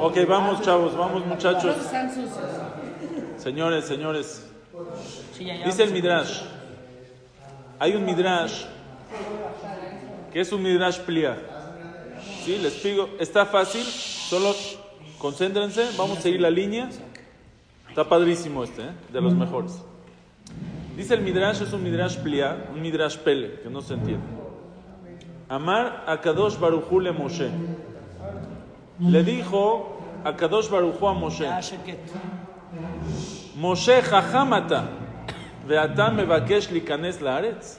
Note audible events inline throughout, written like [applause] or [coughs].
Ok, vamos chavos, vamos muchachos. Señores, señores. Dice el Midrash. Hay un Midrash que es un Midrash plia. ¿Sí? Les pido, está fácil, solo concéntrense, vamos a seguir la línea. Está padrísimo este, ¿eh? de los mejores. Dice el Midrash, es un Midrash plia, un Midrash pele, que no se entiende. Amar a Kadosh Moshe. Le dijo a Kadosh Baruchu a Moshe. Moshe jajamata. Veata mevakesh likanes laaretz.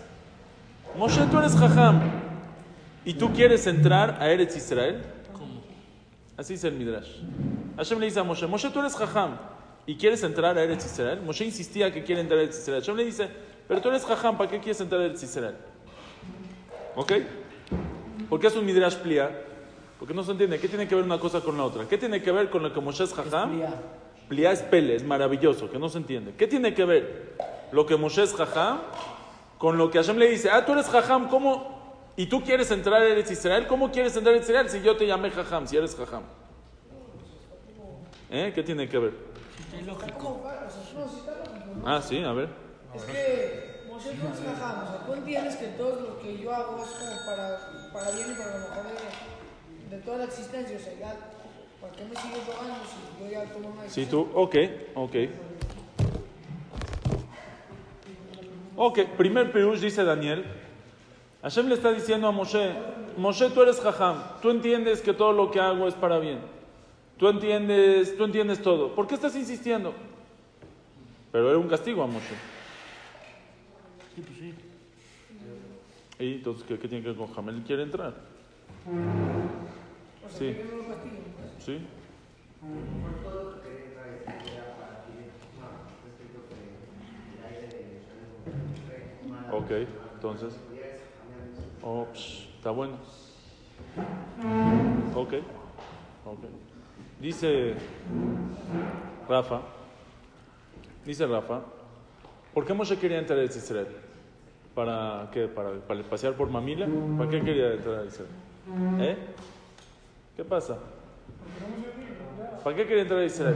Moshe, tú eres jajam. ¿Y tú quieres entrar a Eretz Israel? Así es el Midrash. Hashem le dice a Moshe, Moshe, tú eres jajam. ¿Y quieres entrar a Eretz Israel? Moshe insistía que quiere entrar a Eretz Israel. Hashem le dice, pero tú eres jajam, ¿para qué quieres entrar a Eretz Israel? ¿Ok? Porque es un Midrash plia. Porque no se entiende. ¿Qué tiene que ver una cosa con la otra? ¿Qué tiene que ver con lo que Moshe es jajam? Plia es pele, es maravilloso, que no se entiende. ¿Qué tiene que ver lo que Moshe es jajam con lo que Hashem le dice? Ah, tú eres jajam, ¿cómo? ¿Y tú quieres entrar a Eretz Israel? ¿Cómo quieres entrar a Eretz Israel si yo te llamé jajam, si eres jajam? ¿Eh? ¿Qué tiene que ver? Ah, sí, a ver. Es que Moshe no es jajam, o sea, tú entiendes que todo lo que yo hago es como para, para bien y para lo mejor de, de toda la existencia, o sea, ya, ¿para qué me sigues rogando si yo ya tomo una Sí, tú, ok, ok. Ok, primer Pirush dice Daniel. Hashem le está diciendo a Moshe, Moshe, tú eres jajam, tú entiendes que todo lo que hago es para bien. Tú entiendes, tú entiendes todo. ¿Por qué estás insistiendo? Pero era un castigo a Moshe. ¿Y entonces qué, qué tiene que ver con Jamel? ¿Quiere entrar? Sí. Sí. Ok, entonces. Oh, psh, está bueno. Ok, ok. Dice Rafa, dice Rafa, ¿por qué Moshe quería entrar a Israel? ¿Para qué? ¿Para, para pasear por Mamila? ¿Para qué quería entrar a Israel? ¿Eh? ¿Qué pasa? ¿Para qué quería entrar a Israel?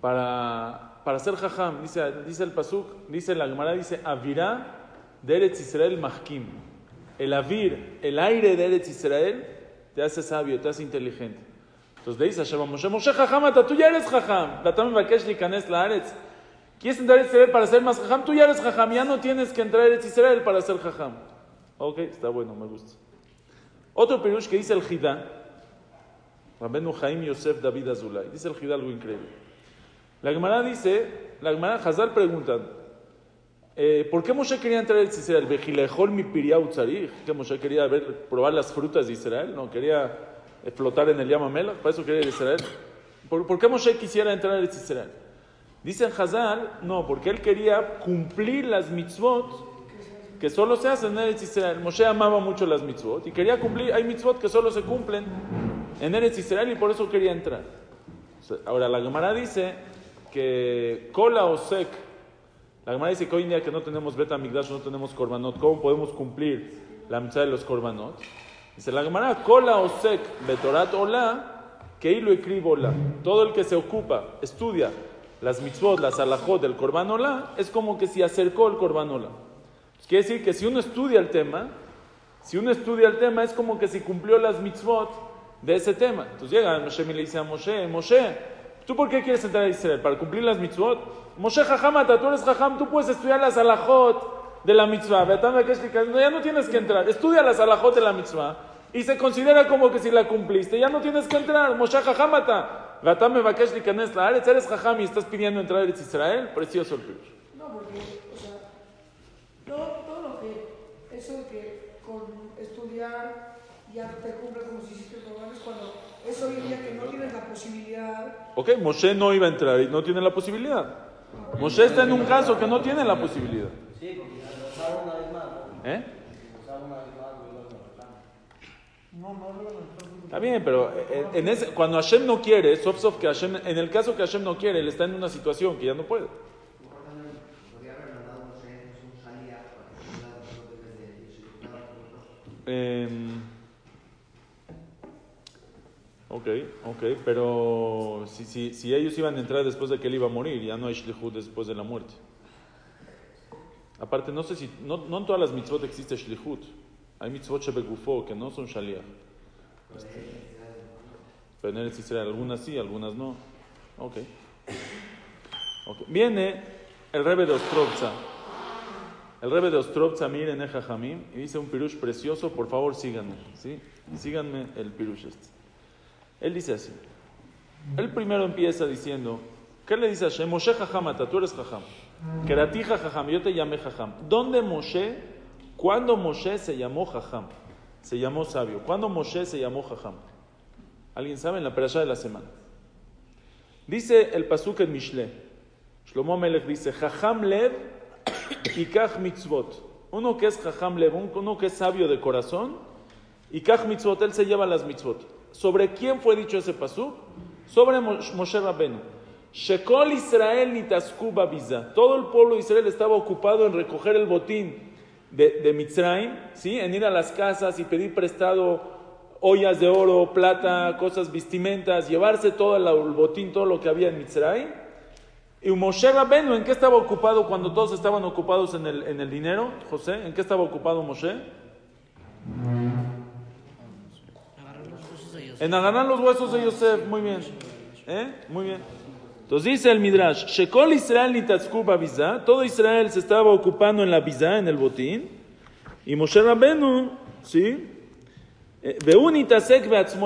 Para, para ser jajam, dice, dice el Pasuk, dice la Gemara, dice Avirá de Eretz Israel. El avir, el aire de Eretz Israel, te hace sabio, te hace inteligente. Entonces le dice a Shabbat Moshe, Moshe jajamata, tú ya eres jajam. Datam Bakesh Likanes la Eretz. ¿Quieres entrar a Israel para ser más jajam? Tú ya eres jajam, ya no tienes que entrar a Eretz Israel para ser jajam. Ok, está bueno, me gusta. Otro perush que dice el Jidá, Rabenu Jaim Yosef David Azulay, dice el Jidá algo increíble. La Gemara dice, la Gemara Hazal pregunta, eh, ¿por qué Moshe quería entrar a Israel? ¿Vejilejol mi? ¿Que Moshe quería ver, probar las frutas de Israel? ¿No? ¿Quería flotar en el Yamamela? ¿Para eso quería ir a Israel? ¿Por, por qué Moshe quisiera entrar a Israel? Dicen Hazal, no, porque él quería cumplir las mitzvot que solo se hacen en Eretz Israel. Moshe amaba mucho las mitzvot y quería cumplir, hay mitzvot que solo se cumplen en Eretz Israel y por eso quería entrar. Ahora, la Gemara dice que Kola o Sek, la Gemara dice que hoy en día que no tenemos Beta Migdash, no tenemos Korbanot, ¿cómo podemos cumplir la mitzvah de los Korbanot? Dice la Gemara, Kola o Sek, Betorat Ola, que hilo escribo Ola. Todo el que se ocupa, estudia las mitzvot, las alajot del Korban Ola, es como que si acercó el Korban Ola. Quiere decir que si uno estudia el tema, si uno estudia el tema, es como que si cumplió las mitzvot de ese tema. Entonces llega Moshe y le dice a Moshe, Moshe, ¿tú por qué quieres entrar a Israel? ¿Para cumplir las mitzvot? Moshe Jajamata, tú eres Jajam, tú puedes estudiar las alajot de la mitzvah. Ya no tienes que entrar. Estudia las alajot de la mitzvah y se considera como que si la cumpliste. Ya no tienes que entrar. Moshe Jajamata. Gatame Bakesh Likanes la Aretz, eres Jajam y estás pidiendo entrar a Israel. Precioso el. No, porque, todo, todo lo que, eso de que con estudiar ya te cumple como si hiciste el programa es cuando entonces hoy en día que no tienes la posibilidad, Ok, Moshe no iba a entrar y no tiene la posibilidad. Moshe está en un caso que no tiene la posibilidad. Sí, porque lo usaba una vez más, ¿no? ¿Eh? No, no Está bien, pero eh, en ese, cuando Hashem no quiere, sof sof que Hashem, en el caso que Hashem no quiere, él está en una situación que ya no puede. Podría haber mandado, no sé, un salía para que fuera después de desilusionado Em, ok, ok, pero si, si, si ellos iban a entrar después de que él iba a morir, ya no hay shlichut después de la muerte. Aparte, no sé si, no, no todas las mitzvot existe shlichut. Hay mitzvot shebegufo que no son shaliach. Pero en Eretz Israel, algunas sí, algunas no. Ok. Ok. Viene el Rebbe de Ostrovza. El Rebbe de Ostrovza, miren, Jamim, y dice un pirush precioso, por favor síganme, ¿sí? Síganme el pirush este. Él dice así. Él primero empieza diciendo, ¿qué le dice a Hashem? Moshe Jajamata, tú eres Jajam. Kerati Jajam, yo te llamé Jajam. ¿Dónde Moshe, cuándo Moshe se llamó Jajam? Se llamó sabio. ¿Cuándo Moshe se llamó Jajam? ¿Alguien sabe? En la perashá de la semana. Dice el pasuk en Mishle. Shlomo Melech dice, Jajam lev y kach mitzvot. Uno que es Jajam lev, uno que es sabio de corazón, y kach mitzvot, él se lleva las mitzvot. ¿Sobre quién fue dicho ese pasuk? Sobre Moshe Rabenu. Shekol Israel nitasku babiza. Todo el pueblo de Israel estaba ocupado en recoger el botín de, de Mitzrayim, ¿sí? en ir a las casas y pedir prestado ollas de oro, plata, cosas, vestimentas, llevarse todo el botín, todo lo que había en Mitzrayim. Y Moshe Rabenu, ¿en qué estaba ocupado cuando todos estaban ocupados en el, en el dinero? José, ¿en qué estaba ocupado Moshe? En agarrar los huesos de Yosef, muy bien. ¿Eh? Muy bien. Entonces dice el Midrash, Shekol Israel nitatzku babiza, todo Israel se estaba ocupando en la biza, en el botín, y Moshe Rabenu, ¿sí? Eh,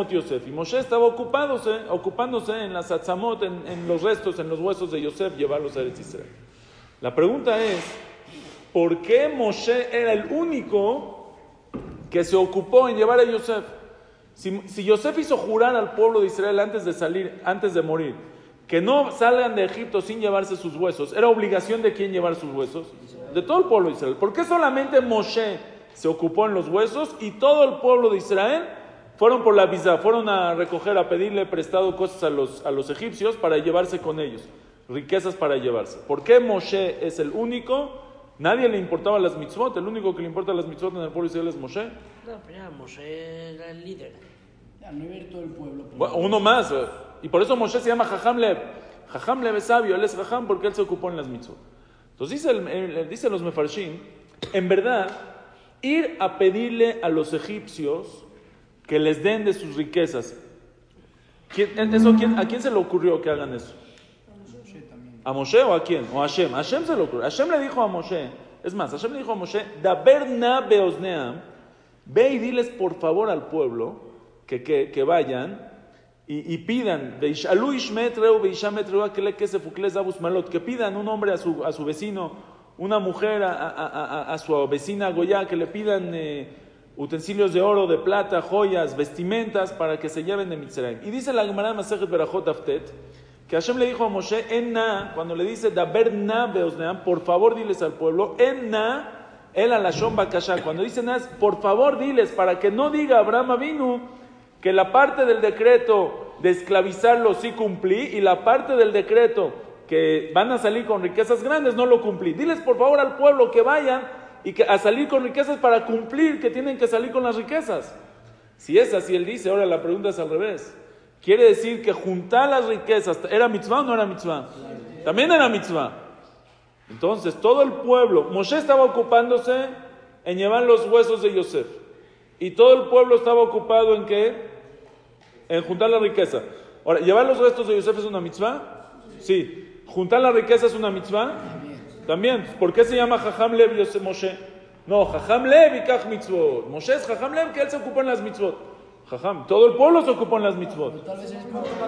Yosef, y Moshe estaba ocupándose, ocupándose en las atzamot, en, en los restos, en los huesos de Yosef, llevarlos a Eretz Israel. La pregunta es, ¿por qué Moshe era el único que se ocupó en llevar a Yosef? Si, si Yosef hizo jurar al pueblo de Israel antes de salir, antes de morir, que no salgan de Egipto sin llevarse sus huesos, ¿era obligación de quién llevar sus huesos? De todo el pueblo de Israel. ¿Por qué solamente Moshe se ocupó en los huesos y todo el pueblo de Israel fueron por la visa, fueron a recoger, a pedirle prestado cosas a los, a los egipcios para llevarse con ellos, riquezas para llevarse? ¿Por qué Moshe es el único? Nadie le importaba las mitzvot, el único que le importa las mitzvot en el pueblo de Israel es Moshe. No, pero ya Moshe era el líder. Ya, no iba a ir todo el pueblo. Bueno, uno más. eh. Y por eso Moshe se llama Jajam Lev. Jajam Lev es sabio, él es Jajam porque él se ocupó en las mitzvot. Entonces dice, el- el- dicen los mefarshim, en verdad, ir a pedirle a los egipcios que les den de sus riquezas. ¿Quién- eso, quién- ¿A quién se le ocurrió que hagan eso? ¿A Moshe o a quién? ¿O a Hashem? A Hashem se le ocurrió. Hashem le dijo a Moshe, es más, Hashem le dijo a Moshe, Daber na beosneam, ve y diles por favor al pueblo que, que, que vayan y, y pidan, que pidan un hombre a su, a su vecino, una mujer a, su vecina Goya, que le pidan eh, utensilios de oro, de plata, joyas, vestimentas para que se lleven de Mitzrayim. Y dice la Gemara Masejet Berajot Aftet, que Hashem le dijo a Moshe, en na, cuando le dice, daber na beosneam, por favor diles al pueblo, en na, el alashon bakasha, cuando dice na, por favor diles, para que no diga Abraham Avinu, que la parte del decreto de esclavizarlos sí cumplí, y la parte del decreto van a salir con riquezas grandes no lo cumplí. Diles por favor al pueblo que vayan y que a salir con riquezas para cumplir que tienen que salir con las riquezas. Si es así, él dice, ahora la pregunta es al revés. Quiere decir que juntar las riquezas, ¿era mitzvah o no era mitzvah? También era mitzvah. Entonces, todo el pueblo, Moshe estaba ocupándose en llevar los huesos de Yosef. Y todo el pueblo estaba ocupado en qué? En juntar la riqueza. Ahora, ¿llevar los restos de Yosef es una mitzvah? Sí. ¿Juntar la riqueza es una mitzvah? También. ¿Por qué se llama Jajam Lev Yosef Moshe? No, Jajam Lev y Kach mitzvot. Moshe es Jajam Lev que él se ocupó en las mitzvot. Jajam, todo el pueblo se ocupó en las mitzvot.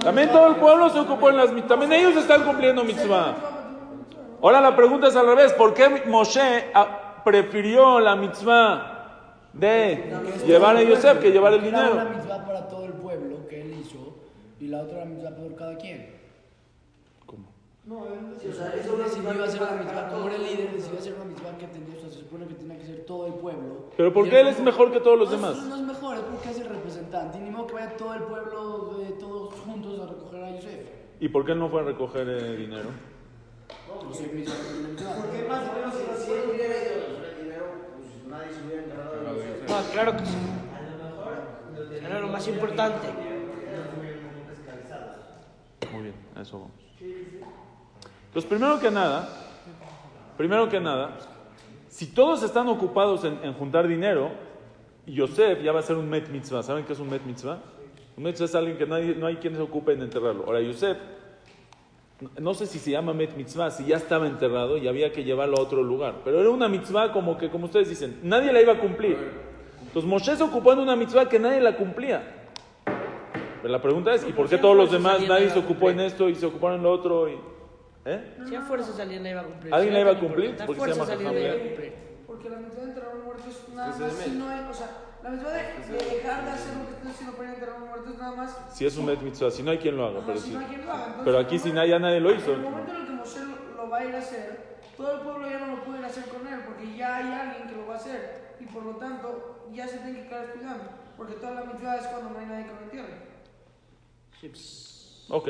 También todo el pueblo se ocupó en las mitzvot. También ellos están cumpliendo mitzvah. Ahora la pregunta es al revés. ¿Por qué Moshe ah, prefirió la mitzvah de llevar a Yosef que llevar el Era una dinero? mitzvah para todo el pueblo, que él hizo y la otra mitzvah por cada quien. No, él Sí, o sea, Él eso decidió hacer una mitzvah, como era el líder, decidió hacer una mitzvah que tenía, o sea, se supone que tenía que ser todo el pueblo. Pero ¿por qué él es mejor que todos los no, demás? No, no es mejor, es porque es el representante. Y ni modo que vaya todo el pueblo, eh, todos juntos a recoger a Yosef. ¿Y por qué él no fue a recoger eh, dinero? Hizo la mitzvah. Porque más o menos si, él hubiera ido a recoger el dinero, pues nadie se hubiera enterrado de Yosef. No, claro que sí. Era lo más importante. Muy bien, a eso vamos. Entonces, primero que nada, primero que nada, si todos están ocupados en, en juntar dinero, Yosef ya va a ser un met mitzvah. ¿Saben qué es un met mitzvah? Un met mitzvah es alguien que nadie, no hay quien se ocupe en enterrarlo. Ahora, Yosef, no sé si se llama met mitzvah, si ya estaba enterrado y había que llevarlo a otro lugar. Pero era una mitzvah como que, como ustedes dicen, nadie la iba a cumplir. Entonces Moshe se ocupó en una mitzvah que nadie la cumplía. Pero la pregunta es, ¿y por qué todos los demás nadie se ocupó en esto y se ocuparon en lo otro? Y, ¿eh? Si a fuerzas alguien la iba a cumplir. ¿Alguien la iba a cumplir? Porque se llama alguien la iba a Jajam. cumplir. Porque la mitad de enterrar a un muerto es nada más si no hay, o sea, la mitad de, de dejar de hacer lo que estás haciendo para enterrar a un muerto es nada más. Si es un met mitzvah, si no hay quien lo haga. Ajá, Pero, si no hay quien lo haga. Entonces, pero aquí si nadie, nadie lo hizo. En el momento en el que Moshe lo, lo va a ir a hacer, todo el pueblo ya no lo puede ir a hacer con él, porque ya hay alguien que lo va a hacer. Y por lo tanto, ya se tiene que quedar estudiando. Porque toda la mitad es cuando no hay nadie que lo entierre. Pues, Ok.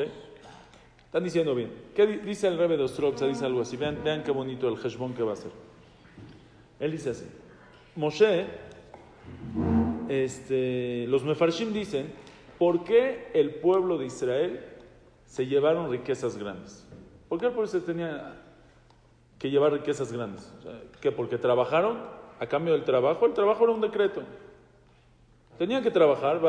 Están diciendo bien. ¿Qué di- dice el Rebbe de Ostrovza? Dice algo así. Vean, vean qué bonito el heshbon que va a hacer. Él dice así. Moshe, este, los mefarshim dicen, ¿por qué el pueblo de Israel se llevaron riquezas grandes? ¿Por qué el pueblo se tenía que llevar riquezas grandes? O sea, ¿Qué? ¿Porque trabajaron a cambio del trabajo? El trabajo era un decreto. Tenían que trabajar,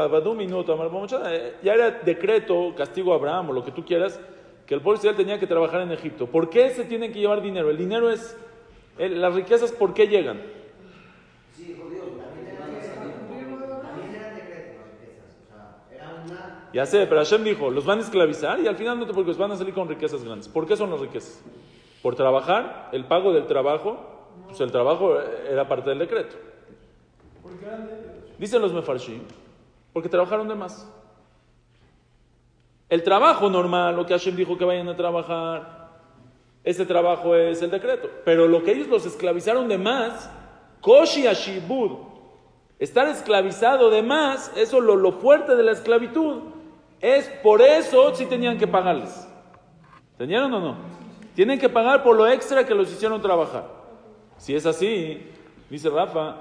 ya era decreto, castigo a Abraham o lo que tú quieras, que el pueblo de Israel tenía que trabajar en Egipto. ¿Por qué se tienen que llevar dinero? El dinero es, el- las riquezas, ¿por qué llegan? Sí, jodido, también eran también eran decretos las riquezas. O sea, era una. Ya sé, pero Hashem dijo, los van a esclavizar y al final no te preocupes, van a salir con riquezas grandes. ¿Por qué son las riquezas? Por trabajar, el pago del trabajo, pues el trabajo era parte del decreto. Dicen los mefarshim, porque trabajaron de más. El trabajo normal, lo que Hashem dijo que vayan a trabajar, ese trabajo es el decreto. Pero lo que ellos los esclavizaron de más, Koshi Ashibud, estar esclavizado de más, eso lo, lo fuerte de la esclavitud, es por eso sí tenían que pagarles. ¿Tenían o no? Tienen que pagar por lo extra que los hicieron trabajar. Si es así, dice Rafa,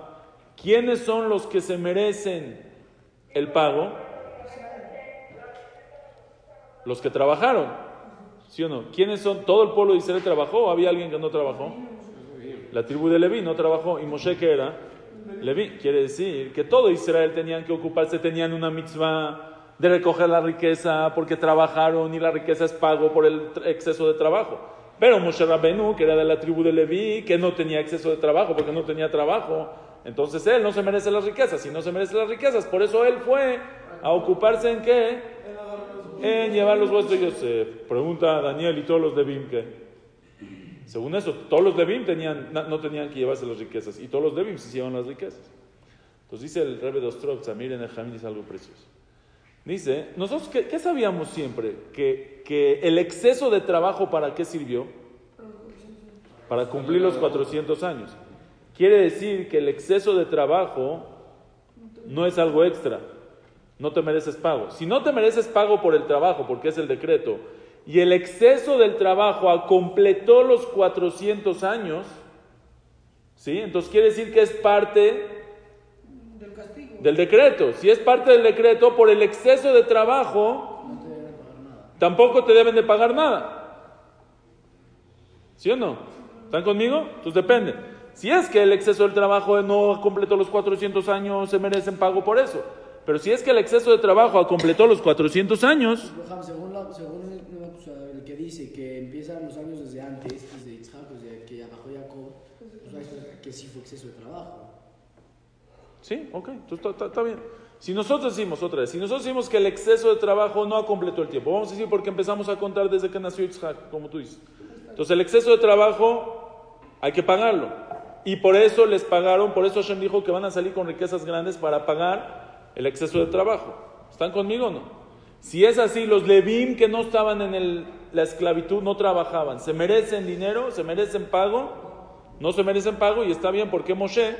¿quiénes son los que se merecen el pago? Los que trabajaron. ¿Sí o no? ¿Quiénes son? ¿Todo el pueblo de Israel trabajó o había alguien que no trabajó? La tribu de Leví no trabajó. ¿Y Moshe qué era? Leví. Quiere decir que todo Israel tenían que ocuparse, tenían una mitzvah de recoger la riqueza porque trabajaron y la riqueza es pago por el exceso de trabajo. Pero Moshe Rabenu, que era de la tribu de Leví, que no tenía exceso de trabajo porque no tenía trabajo, entonces él no se merece las riquezas. Si no se merece las riquezas, por eso él fue a ocuparse en qué? En llevar los huesos de Yosef. Pregunta a Daniel y todos los de Bim que. Según eso, todos los de Bim tenían, no tenían que llevarse las riquezas y todos los de Bim se llevan las riquezas. Entonces dice el Rebbe de Ostrovza, miren, el Jamín dice algo precioso. Dice, nosotros, ¿qué, qué sabíamos siempre? Que, que el exceso de trabajo, ¿para qué sirvió? Para cumplir los 400 años. Quiere decir que el exceso de trabajo no es algo extra. No te mereces pago. Si no te mereces pago por el trabajo, porque es el decreto, y el exceso del trabajo completó los 400 años, ¿sí? Entonces quiere decir que es parte Del castigo. del decreto. Si es parte del decreto, por el exceso de trabajo, No te deben pagar nada. tampoco te deben de pagar nada. ¿Sí o no? ¿Están conmigo? Entonces depende. Si es que el exceso del trabajo no completó los 400 años, se merecen pago por eso. Pero si es que el exceso de trabajo completó los 400 años, Roham, según, la- según el, el que dice que empiezan los años desde antes, desde Yitzhak, desde que bajó Jacob, pues que- sí fue exceso de trabajo. Sí, ok, entonces está, bien. Si nosotros decimos otra vez, si nosotros decimos que el exceso de trabajo no ha completado el tiempo, vamos a decir porque empezamos a contar desde que nació Yitzhak, como tú dices. Entonces el exceso de trabajo hay que pagarlo. Y por eso les pagaron, por eso Hashem dijo que van a salir con riquezas grandes para pagar el exceso de trabajo. ¿Están conmigo o no? Si es así, los Levim que no estaban en el- la esclavitud no trabajaban. ¿Se merecen dinero? ¿Se merecen pago? No se merecen pago y está bien porque Moshe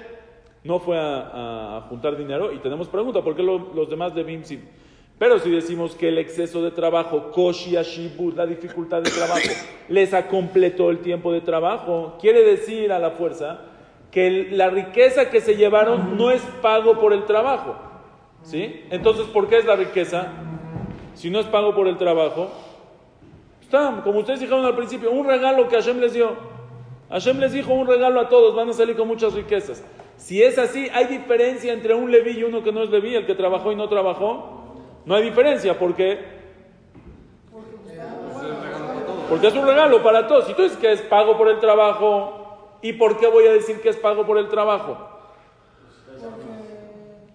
no fue a, juntar dinero. Y tenemos pregunta, ¿por qué lo- los demás Levim sí? Pero si decimos que el exceso de trabajo, Koshi Ashibut, la dificultad de trabajo, [coughs] les completó el tiempo de trabajo, quiere decir a la fuerza que la riqueza que se llevaron no es pago por el trabajo. ¿Sí? Entonces, ¿por qué es la riqueza? Si no es pago por el trabajo, está, como ustedes dijeron al principio, un regalo que Hashem les dio. Hashem les dijo un regalo a todos, van a salir con muchas riquezas. Si es así, ¿hay diferencia entre un Leví y uno que no es Leví, el que trabajó y no trabajó? No hay diferencia, ¿por qué? Porque es un regalo para todos. Si tú dices que es pago por el trabajo, ¿y por qué voy a decir que es pago por el trabajo?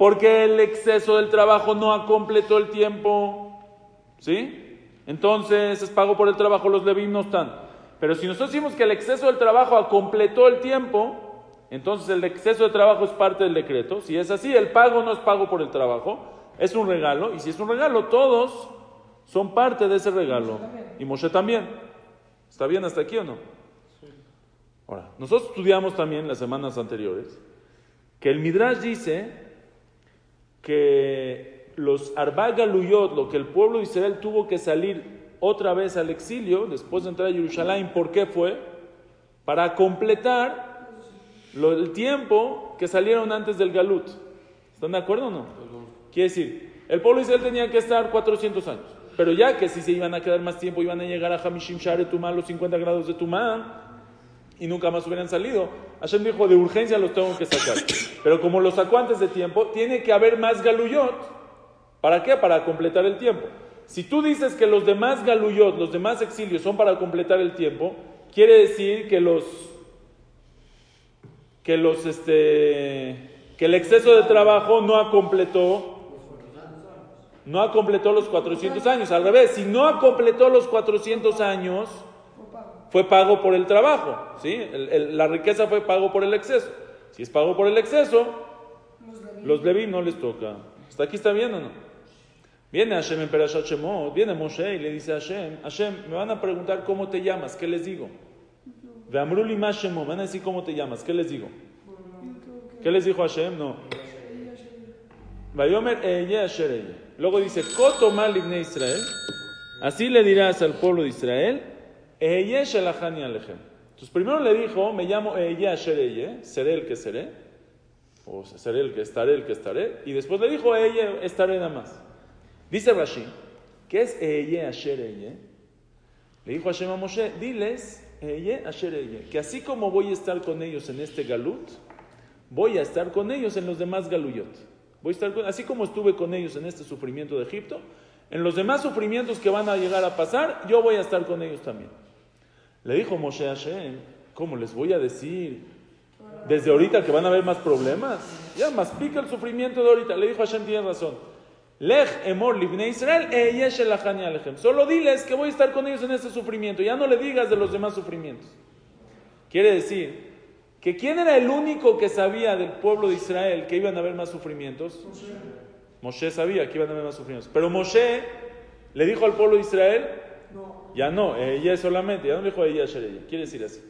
Porque el exceso del trabajo no completó el tiempo. ¿Sí? Entonces es pago por el trabajo, los Levim no están. Pero si nosotros decimos que el exceso del trabajo completó el tiempo, entonces el exceso de trabajo es parte del decreto. Si es así, el pago no es pago por el trabajo, es un regalo. Y si es un regalo, todos son parte de ese regalo. Y Moshe también. ¿Está bien hasta aquí o no? Ahora, nosotros estudiamos también las semanas anteriores que el Midrash dice que los Arba Galuyot, lo que el pueblo de Israel tuvo que salir otra vez al exilio después de entrar a Jerusalén, ¿por qué fue? Para completar lo, el tiempo que salieron antes del Galut. ¿Están de acuerdo o no? Quiere decir, el pueblo de Israel tenía que estar 400 años, pero ya que si se iban a quedar más tiempo, iban a llegar a Hamishim Share Tumá, los 50 grados de Tumá, y nunca más hubieran salido. Hashem dijo, de urgencia los tengo que sacar. Pero como los sacó antes de tiempo, tiene que haber más galuyot. ¿Para qué? Para completar el tiempo. Si tú dices que los demás galuyot, los demás exilios son para completar el tiempo, quiere decir que los que los este que el exceso de trabajo no ha completó no ha completado los 400 años. Al revés, si no ha completado los 400 años, fue pago por el trabajo. ¿sí? El- el- la riqueza fue pago por el exceso. Si es pago por el exceso, los Leví no les toca. ¿Hasta aquí está bien o no? Viene Hashem en Perashat Shemot, viene Moshe y le dice a Hashem, Hashem, me van a preguntar cómo te llamas, ¿qué les digo? De Amruli Ma Shemot, me van a decir cómo te llamas, ¿qué les digo? ¿Qué les dijo Hashem? No. Vayomer Eye. Luego dice, Kotomar Libne Israel. Así le dirás al pueblo de Israel. Entonces primero le dijo, me llamo Eye Asher Eye, seré el que seré, o seré el que estaré, el que estaré, y después le dijo, Eye, estaré nada más. Dice Rashi, ¿qué es Eye Asher Eye? Le dijo Hashem a Moshe, diles, Eye Asher Eye, que así como voy a estar con ellos en este galut, voy a estar con ellos en los demás galuyot. Voy a estar con- así como estuve con ellos en este sufrimiento de Egipto, en los demás sufrimientos que van a llegar a pasar, yo voy a estar con ellos también. Le dijo Moshe a Hashem, ¿cómo les voy a decir desde ahorita que van a haber más problemas? Ya, más pica el sufrimiento de ahorita. Le dijo Hashem, tienes razón. Lech emor libne Israel, e. Solo diles que voy a estar con ellos en este sufrimiento. Ya no le digas de los demás sufrimientos. Quiere decir que quién era el único que sabía del pueblo de Israel que iban a haber más sufrimientos. Moshe sabía que iban a haber más sufrimientos. Pero Moshe le dijo al pueblo de Israel, ya no, ella solamente, ya no le dijo ella, ella. Quiere decir así.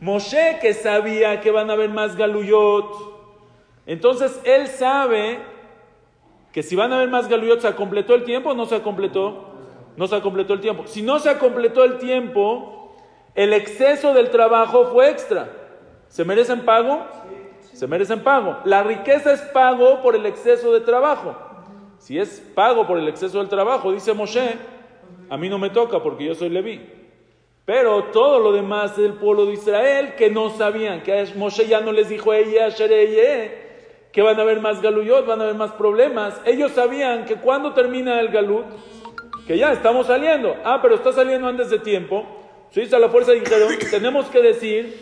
Moshe que sabía que van a haber más galuyot. Entonces él sabe que si van a haber más galuyot, ¿se completó el tiempo o no se completó? No se completó el tiempo. Si no se completó el tiempo, el exceso del trabajo fue extra. ¿Se merecen pago? Se merecen pago. La riqueza es pago por el exceso de trabajo. Si es pago por el exceso del trabajo, dice Moshe, a mí no me toca porque yo soy Leví. Pero todo lo demás del pueblo de Israel que no sabían, que Moshe ya no les dijo ella, que van a haber más galuyot, van a haber más problemas. Ellos sabían que cuando termina el galut, que ya estamos saliendo. Ah, pero está saliendo antes de tiempo. A la fuerza dijeron, [coughs] tenemos que decir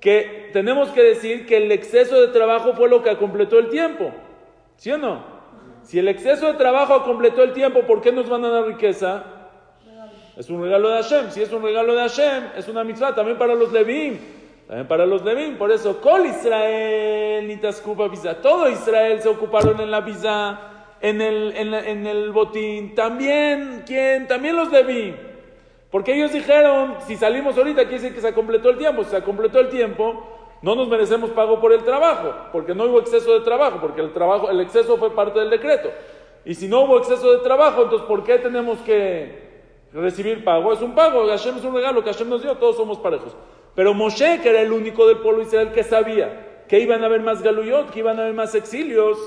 que tenemos que decir que el exceso de trabajo fue lo que completó el tiempo. ¿Sí o no? Si el exceso de trabajo completó el tiempo, ¿por qué nos van a dar riqueza? Es un regalo de Hashem. Si es un regalo de Hashem, es una mitzvah también para los Levim. También para los Levim. Por eso, Kol Israel, Nitaskupa Visa. Todo Israel se ocuparon en la visa. en el, botín, también, ¿quién? También los debí. Porque ellos dijeron, si salimos ahorita, quiere decir que se completó el tiempo. Si se completó el tiempo, no nos merecemos pago por el trabajo, porque no hubo exceso de trabajo, porque el trabajo, el exceso fue parte del decreto. Y si no hubo exceso de trabajo, entonces ¿por qué tenemos que recibir pago? Es un pago, Hashem es un regalo que Hashem nos dio, todos somos parejos. Pero Moshe, que era el único del pueblo Israel que sabía que iban a haber más galuyot, que iban a haber más exilios,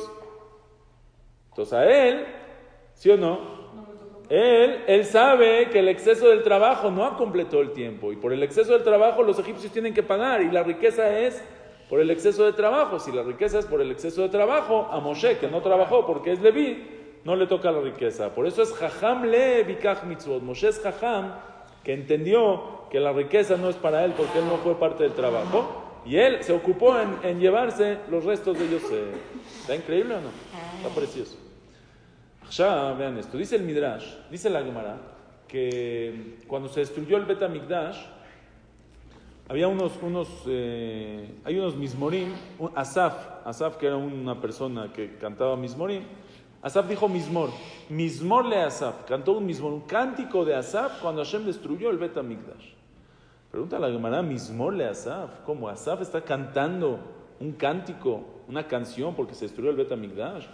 entonces a él, ¿sí o no? Él, él sabe que el exceso del trabajo no ha completado el tiempo y por el exceso del trabajo los egipcios tienen que pagar y la riqueza es por el exceso de trabajo. Si la riqueza es por el exceso de trabajo, a Moshe, que no trabajó porque es Leví, no le toca la riqueza. Por eso es Jajam le Bikach mitzvot. Moshe es Jajam que entendió que la riqueza no es para él porque él no fue parte del trabajo y él se ocupó en, llevarse los restos de Yosef. ¿Está increíble o no? Está precioso. Ya, vean esto. Dice el Midrash, dice la Gemara, que cuando se destruyó el Bet HaMikdash, había unos, unos, eh, hay unos Mismorim, un- Asaf, Asaf que era una persona que cantaba Mismorim, Asaf dijo Mismor, Mismor le Asaf, cantó un Mismor, un cántico de Asaf cuando Hashem destruyó el Bet HaMikdash. Pregunta a la Gemara, Mismor le Asaf, ¿cómo Asaf está cantando un cántico, una canción porque se destruyó el Bet HaMikdash?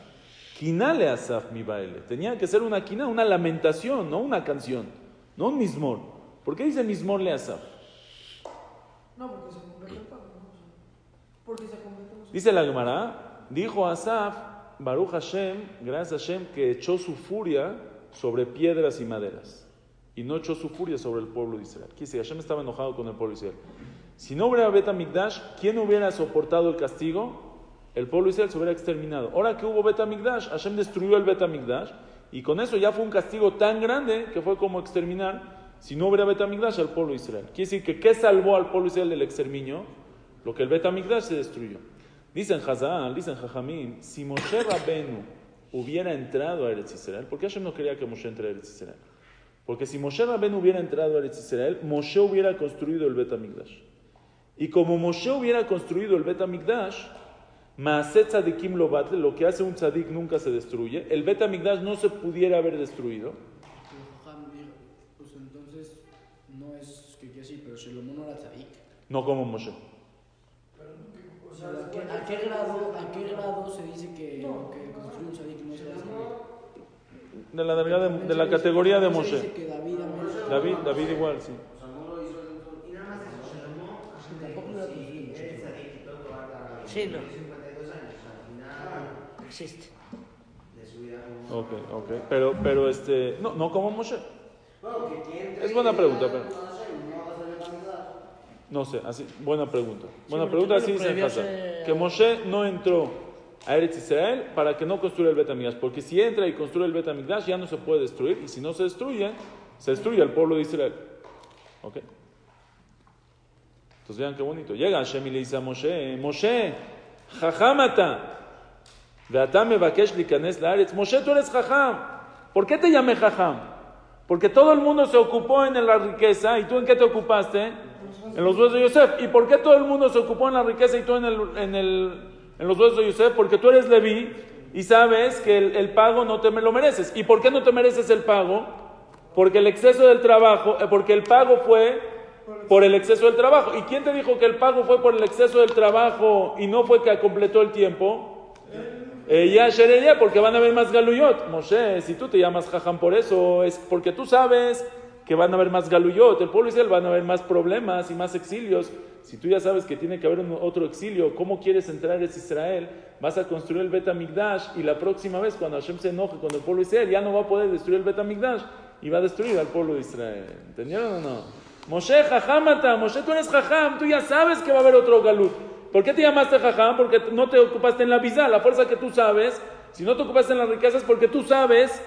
Kinale Asaf mi baile. Tenía que ser una quina, una lamentación, no una canción, no un mismor. ¿Por qué dice mismor le Asaf? No, porque se o sea, Dice la Gemara, dijo Asaf, Baruch Hashem, gracias a Hashem, que echó su furia sobre piedras y maderas. Y no echó su furia sobre el pueblo de Israel. Quiere decir, Hashem estaba enojado con el pueblo de Israel. Si no hubiera Bet HaMikdash, ¿quién hubiera soportado el castigo? El pueblo de Israel se hubiera exterminado. Ahora que hubo Bet HaMikdash, Hashem destruyó el Bet HaMikdash. Y con eso ya fue un castigo tan grande que fue como exterminar, si no hubiera Bet HaMikdash, al pueblo de Israel. Quiere decir que ¿qué salvó al pueblo de Israel del exterminio? Lo que el Bet HaMikdash se destruyó. Dicen Hazal, dicen Jajamim, si Moshe Rabenu hubiera entrado a Eretz Israel, ¿por qué Hashem no quería que Moshe entre a Eretz Israel? Porque si Moshe Rabenu hubiera entrado a Eretz Israel, Moshe hubiera construido el Bet HaMikdash. Y como Moshe hubiera construido el Bet HaMikdash, Maaset Tzadikim lo batle, lo que hace un tzadik nunca se destruye, el Bet HaMikdash no se pudiera haber destruido. Pues entonces no es que pero no era tzadik. No como Moshe. Sea, ¿A qué, a qué grado, ¿A qué grado se dice que construye un tzadik no tzadik? De la, de, de la categoría de se Moshe. dice que David. David, David igual, sí. No Sí, no. 52 años. Al final Existe. de su vida como... Ok, ok. Pero, pero este, no, no como Moshe. Es buena pregunta, pero- No sé, no vas a ver la mitad. No sé, así, buena pregunta. Buena pregunta, así dice ese- Que Moshe no entró a Eretz Israel para que no construya el Betamigdash, porque si entra y construye el Betamigdash ya no se puede destruir, y si no se destruye, se destruye al pueblo de Israel. ¿Ok? Entonces vean qué bonito. Llega Hashem y le dice a Moshe, Moshe, jajamata, veata mevakesh likanes laaretz. Moshe, tú eres jajam. ¿Por qué te llamé jajam? Porque todo el mundo se ocupó en la riqueza, ¿y tú en qué te ocupaste? En los huesos de Yosef. ¿Y por qué todo el mundo se ocupó en la riqueza y tú en, el, en, los huesos de Yosef? Porque tú eres Leví y sabes que el, pago no te lo mereces. ¿Y por qué no te mereces el pago? Porque el exceso del trabajo, eh, porque el pago fue por el exceso del trabajo. ¿Y quién te dijo que el pago fue por el exceso del trabajo y no fue que completó el tiempo? Eh, ya Shereye, porque van a haber más galuyot. Moshe, si tú te llamas Jajam por eso, es porque tú sabes que van a haber más galuyot. El pueblo Israel van a haber más problemas y más exilios. Si tú ya sabes que tiene que haber otro exilio, ¿cómo quieres entrar a Israel? Vas a construir el Bet HaMikdash y la próxima vez cuando Hashem se enoje con el pueblo Israel ya no va a poder destruir el Bet HaMikdash y va a destruir al pueblo de Israel. ¿Entendieron o no? Moshe, Jajamata, Moshe, tú eres Jajam, tú ya sabes que va a haber otro galut. ¿Por qué te llamaste Jajam? Porque no te ocupaste en la visa, la fuerza que tú sabes. Si no te ocupaste en las riquezas, porque tú sabes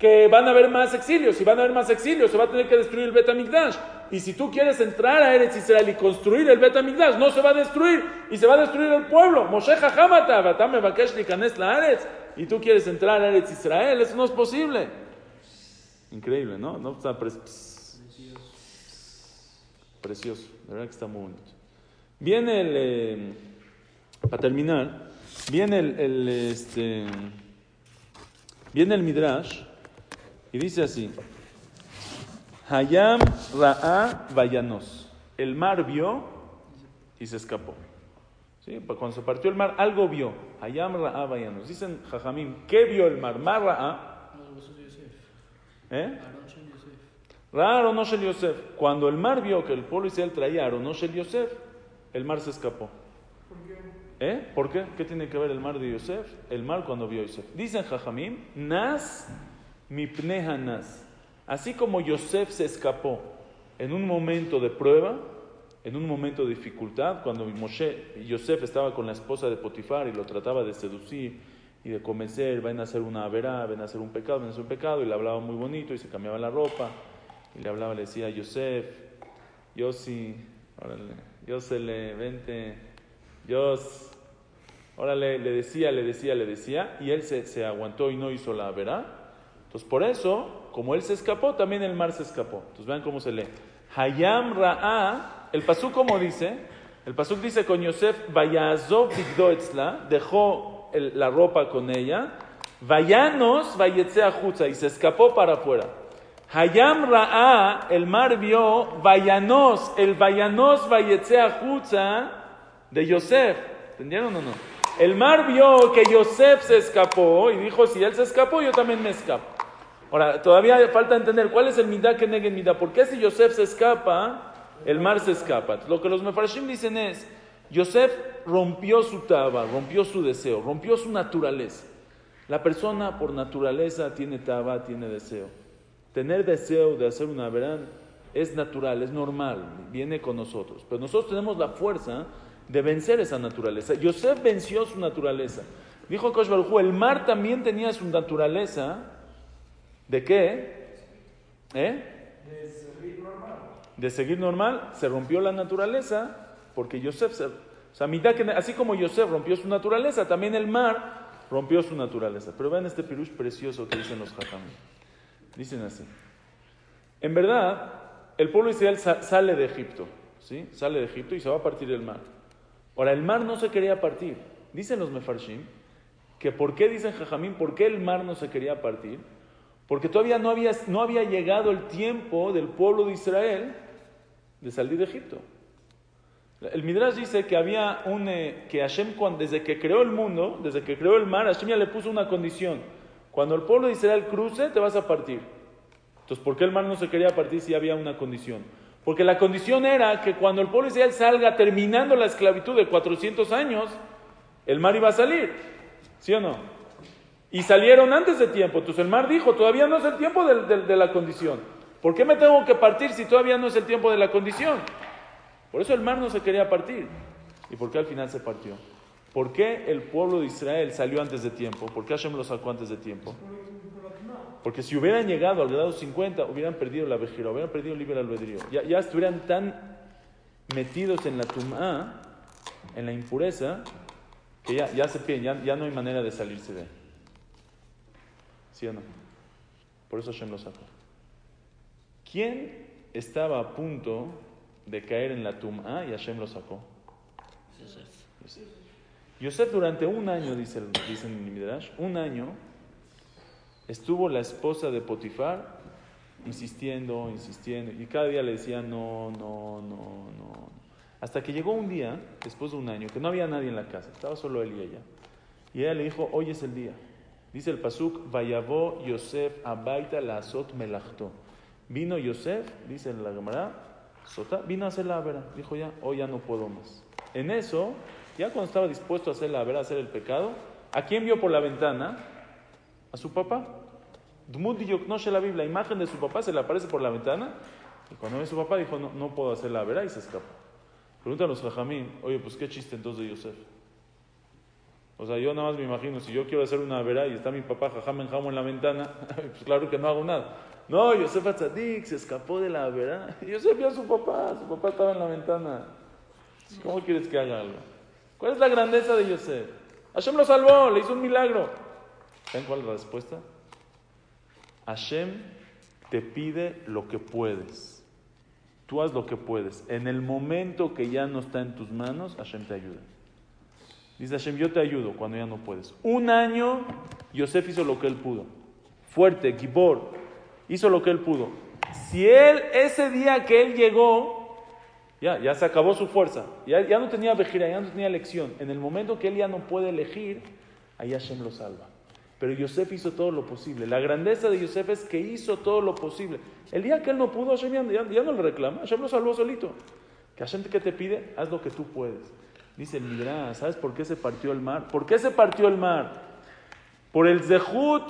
que van a haber más exilios. Si van a haber más exilios, se va a tener que destruir el Bet HaMikdash. Y si tú quieres entrar a Eretz Israel y construir el Bet HaMikdash, no se va a destruir y se va a destruir el pueblo. Moshe Jajamata, Batame Bakesh la Eretz. Y tú quieres entrar a Eretz Israel, eso no es posible. Increíble, ¿no? no está pre- precioso, de verdad que está muy bonito. Viene el, eh, para terminar, viene el, este, Viene el Midrash y dice así: Hayam Ra'a Vayanos. El mar vio y se escapó. ¿Sí? Pa- Cuando se partió el mar, algo vio. Hayam Ra'a Vayanos. Dicen Jajamim, ¿qué vio el mar? Mar Ra'a. ¿Eh? Ra Aronosh el Yosef. Cuando el mar vio que el pueblo Israel traía a Aronosh el Yosef, el mar se escapó. ¿Eh? ¿Por qué? ¿Qué tiene que ver el mar de Yosef? El mar cuando vio a Yosef. Dicen Jajamim, Nas mipneha nas. Así como Yosef se escapó en un momento de prueba, en un momento de dificultad, cuando Moshe, Yosef estaba con la esposa de Potifar y lo trataba de seducir y de convencer, ven a hacer una verá, ven a hacer un pecado, ven a hacer un pecado, y le hablaba muy bonito y se cambiaba la ropa, y le hablaba, le decía, Yosef, Yosi, órale, Yosele, vente, Yos, órale, le decía, le decía, le decía, y él se, se aguantó y no hizo la verá. Entonces, por eso, como él se escapó, también el mar se escapó. Entonces, vean cómo se lee. Hayam Ra'a, el pasuk como dice, el pasuk dice con Yosef, Vayazov Bigdoetzla, dejó la ropa con ella, Vayanos Vayetzea Jutza, y se escapó para afuera. Hayam Ra'a, el mar vio, Vayanos, el Vayanos Vayetzea Jutza de Yosef. ¿Entendieron o no? El mar vio que Yosef se escapó y dijo, si él se escapó, yo también me escapo. Ahora, todavía falta entender cuál es el midá que negue el midá. ¿Por qué si Yosef se escapa, el mar se escapa? Lo que los mefarshim dicen es, Yosef rompió su taba, rompió su deseo, rompió su naturaleza. La persona por naturaleza tiene taba, tiene deseo. Tener deseo de hacer una verán es natural, es normal, viene con nosotros. Pero nosotros tenemos la fuerza de vencer esa naturaleza. Yosef venció su naturaleza. Dijo Hu, el mar también tenía su naturaleza. ¿De qué? ¿Eh? De seguir normal. Se rompió la naturaleza porque Yosef se... O sea, mitad que- así como Yosef rompió su naturaleza, también el mar rompió su naturaleza. Pero vean este pirush precioso que dicen los Jajam. Dicen así. En verdad, el pueblo de Israel sa- sale de Egipto, ¿sí? Sale de Egipto y se va a partir el mar. Ahora, el mar no se quería partir. Dicen los Mefarshim que por qué dicen Jajamín, por qué el mar no se quería partir. Porque todavía no había, no había llegado el tiempo del pueblo de Israel de salir de Egipto. El Midrash dice que había un eh, que Hashem desde que creó el mundo, desde que creó el mar, Hashem ya le puso una condición. Cuando el pueblo de Israel cruce, te vas a partir. Entonces, ¿por qué el mar no se quería partir si había una condición? Porque la condición era que cuando el pueblo de Israel salga terminando la esclavitud de 400 años, el mar iba a salir. ¿Sí o no? Y salieron antes de tiempo. Entonces el mar dijo, todavía no es el tiempo del- de, la condición. ¿Por qué me tengo que partir si todavía no es el tiempo de la condición? Por eso el mar no se quería partir. ¿Y por qué al final se partió? ¿Por qué el pueblo de Israel salió antes de tiempo? ¿Por qué Hashem lo sacó antes de tiempo? Porque si hubieran llegado al grado 50, hubieran perdido la vejera, hubieran perdido el libre albedrío. Ya, ya estuvieran tan metidos en la tumá, en la impureza, que ya, ya se pierden, ya, ya no hay manera de salirse de ahí. ¿Sí o no? Por eso Hashem lo sacó. ¿Quién estaba a punto de caer en la tumá y Hashem lo sacó? Yosef. Yosef durante un año, dice, el- dice en el Midrash, un año estuvo la esposa de Potifar insistiendo, insistiendo, y cada día le decía no, no, no, no. Hasta que llegó un día, después de un año, que no había nadie en la casa, estaba solo él y ella. Y ella le dijo, hoy es el día. Dice el pasuk, Vayavó Yosef abaita la azot melachto. Vino Yosef, dice la Gemara, sota, vino a hacer la vera. Dijo ya, hoy ya no puedo más. En eso, ya cuando estaba dispuesto a hacer la vera, a hacer el pecado, ¿a quién vio por la ventana? A su papá. Dmut Yoknoshe la Biblia, la imagen de su papá se le aparece por la ventana. Y cuando ve a su papá, dijo, no, no puedo hacer la vera y se escapó. Preguntan los jajamín, oye, pues qué chiste entonces de Yosef. O sea, yo nada más me imagino, si yo quiero hacer una vera y está mi papá jajam en jamo en la ventana, [laughs] pues claro que no hago nada. No, Yosef Atzadik se escapó de la vera. [laughs] Yosef vio a su papá, su papá estaba en la ventana. ¿Cómo quieres que haga algo? ¿Cuál es la grandeza de Yosef? Hashem lo salvó, le hizo un milagro. ¿Saben cuál es la respuesta? Hashem te pide lo que puedes. Tú haz lo que puedes. En el momento que ya no está en tus manos, Hashem te ayuda. Dice Hashem, yo te ayudo cuando ya no puedes. Un año, Yosef hizo lo que él pudo. fuerte, Gibor, hizo lo que él pudo. Si él, ese día que él llegó, ya, ya se acabó su fuerza, ya, ya no tenía vejira, ya no tenía elección. En el momento que él ya no puede elegir, ahí Hashem lo salva. Pero Yosef hizo todo lo posible. La grandeza de Yosef es que hizo todo lo posible. El día que él no pudo, Hashem ya, ya- ya no le reclama, Hashem lo salvó solito. Que Hashem que te pide, haz lo que tú puedes. Dice el Midrash, ¿sabes por qué se partió el mar? ¿Por qué se partió el mar? Por el zehut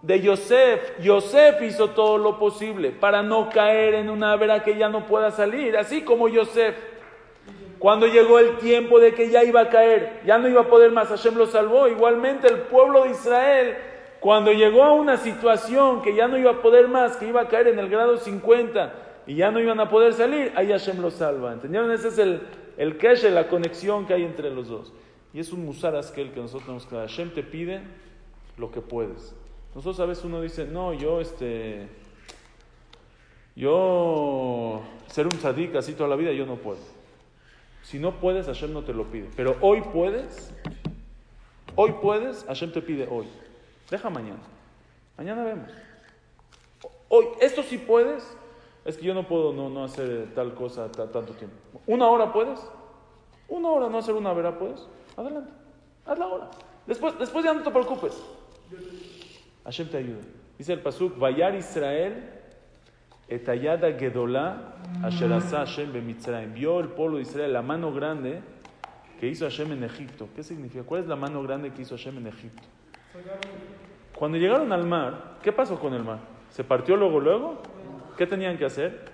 de Yosef. Yosef hizo todo lo posible para no caer en una vera que ya no pueda salir, así como Yosef. Cuando llegó el tiempo de que ya iba a caer, ya no iba a poder más, Hashem lo salvó. Igualmente el pueblo de Israel, cuando llegó a una situación que ya no iba a poder más, que iba a caer en el grado 50 y ya no iban a poder salir, ahí Hashem lo salva. ¿Entendieron? Ese es el, el keshe, la conexión que hay entre los dos. Y es un musar askel que nosotros tenemos que dar. Hashem te pide lo que puedes. Nosotros a veces uno dice, no, yo este, yo ser un tzadik así toda la vida, yo no puedo. Si no puedes, Hashem no te lo pide. Pero hoy puedes, hoy puedes, Hashem te pide hoy. Deja mañana. Mañana vemos. Hoy, esto sí puedes, es que yo no puedo no, no hacer tal cosa ta- tanto tiempo. ¿Una hora puedes? Una hora no hacer una vera puedes. Adelante, hazla ahora. Después, después ya no te preocupes. Hashem te ayuda. Dice el Pasuk, Vayar Israel etayada gedolá asher Hashem bemitzrayim. Vio el pueblo de Israel la mano grande que hizo Hashem en Egipto. ¿Qué significa? ¿Cuál es la mano grande que hizo Hashem en Egipto? Cuando llegaron al mar, ¿qué pasó con el mar? ¿Se partió luego, luego? ¿Qué tenían que hacer?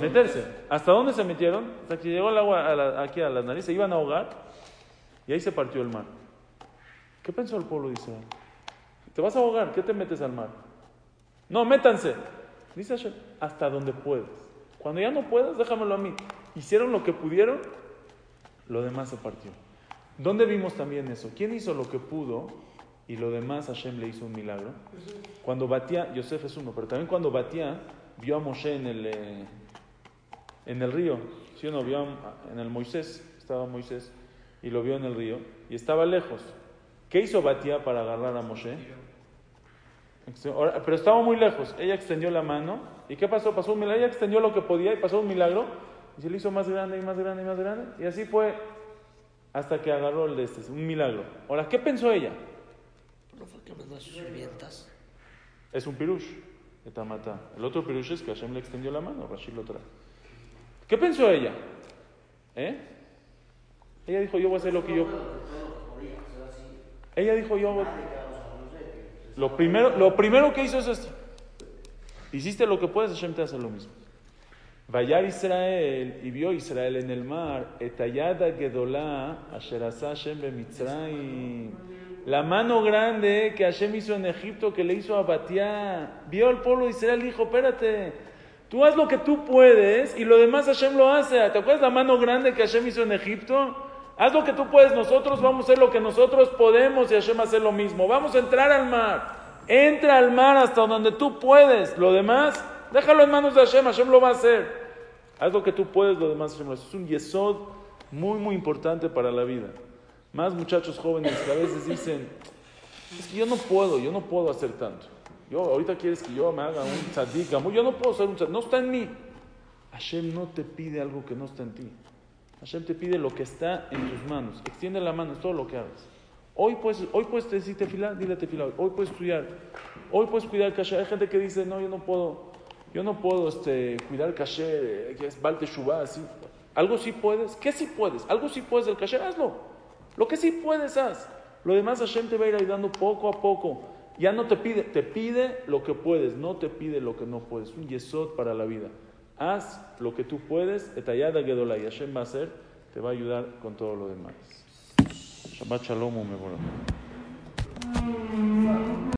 Meterse. ¿Hasta dónde se metieron? Hasta que llegó el agua a la- aquí a la nariz, se iban a ahogar y ahí se partió el mar. ¿Qué pensó el pueblo de Israel? Te vas a ahogar, ¿qué te metes al mar? No, métanse. Dice Hashem, hasta donde puedes. Cuando ya no puedas, déjamelo a mí. Hicieron lo que pudieron, lo demás se partió. ¿Dónde vimos también eso? ¿Quién hizo lo que pudo y lo demás Hashem le hizo un milagro? Cuando batía, Yosef es uno, pero también cuando batía, vio a Moshe en el, eh, en el río. ¿Sí o no? Vio a- en el Moisés, estaba Moisés, y lo vio en el río, y estaba lejos. ¿Qué hizo Batía para agarrar a Moshe? Pero estaba muy lejos. Ella extendió la mano. ¿Y qué pasó? Pasó un milagro. Ella extendió lo que podía y pasó un milagro. Y se le hizo más grande y más grande y más grande. Y así fue hasta que agarró el de este. Un milagro. Ahora, ¿qué pensó ella? ¿No fue que mandó a sus sirvientas? Es un pirush. de Tamatá. El otro pirush es que Hashem le extendió la mano. Rashid lo trae. ¿Qué pensó ella? ¿Eh? Ella dijo, yo voy a hacer lo que yo... Ella dijo, yo... Lo primero, lo primero que hizo es esto. Hiciste lo que puedes, Hashem te hace lo mismo. Vayar Israel y vio Israel en el mar, etayada gedolá, Hashem bemitzrayim. La mano grande que Hashem hizo en Egipto, que le hizo a Batiá. Vio al pueblo de Israel y dijo, espérate, tú haz lo que tú puedes y lo demás Hashem lo hace. ¿Te acuerdas la mano grande que Hashem hizo en Egipto? Haz lo que tú puedes, nosotros vamos a hacer lo que nosotros podemos y Hashem hace lo mismo. Vamos a entrar al mar. Entra al mar hasta donde tú puedes. Lo demás, déjalo en manos de Hashem, Hashem lo va a hacer. Haz lo que tú puedes, lo demás Hashem lo hace. Es un yesod muy, muy importante para la vida. Más muchachos jóvenes que a veces dicen, es que yo no puedo, yo no puedo hacer tanto. Yo, ahorita quieres que yo me haga un tzadik, yo no puedo ser un tzadik, no está en mí. Hashem no te pide algo que no está en ti. Hashem te pide lo que está en tus manos. Extiende la mano, es todo lo que hagas. Hoy puedes, hoy puedes decir tefilá, dile tefilá. Hoy puedes estudiar. Hoy puedes cuidar kasher. Hay gente que dice, no, yo no puedo, yo no puedo este, cuidar kasher, eh, que es Baal Teshuvah, así. Algo sí puedes. ¿Qué sí puedes? Algo sí puedes del kasher, hazlo. Lo que sí puedes, haz. Lo demás Hashem te va a ir ayudando poco a poco. Ya no te pide, te pide lo que puedes, no te pide lo que no puedes. Un yesod para la vida. Haz lo que tú puedes, etayada gedolá, y Hashem va a hacer, te va a ayudar con todo lo demás. Shabbat me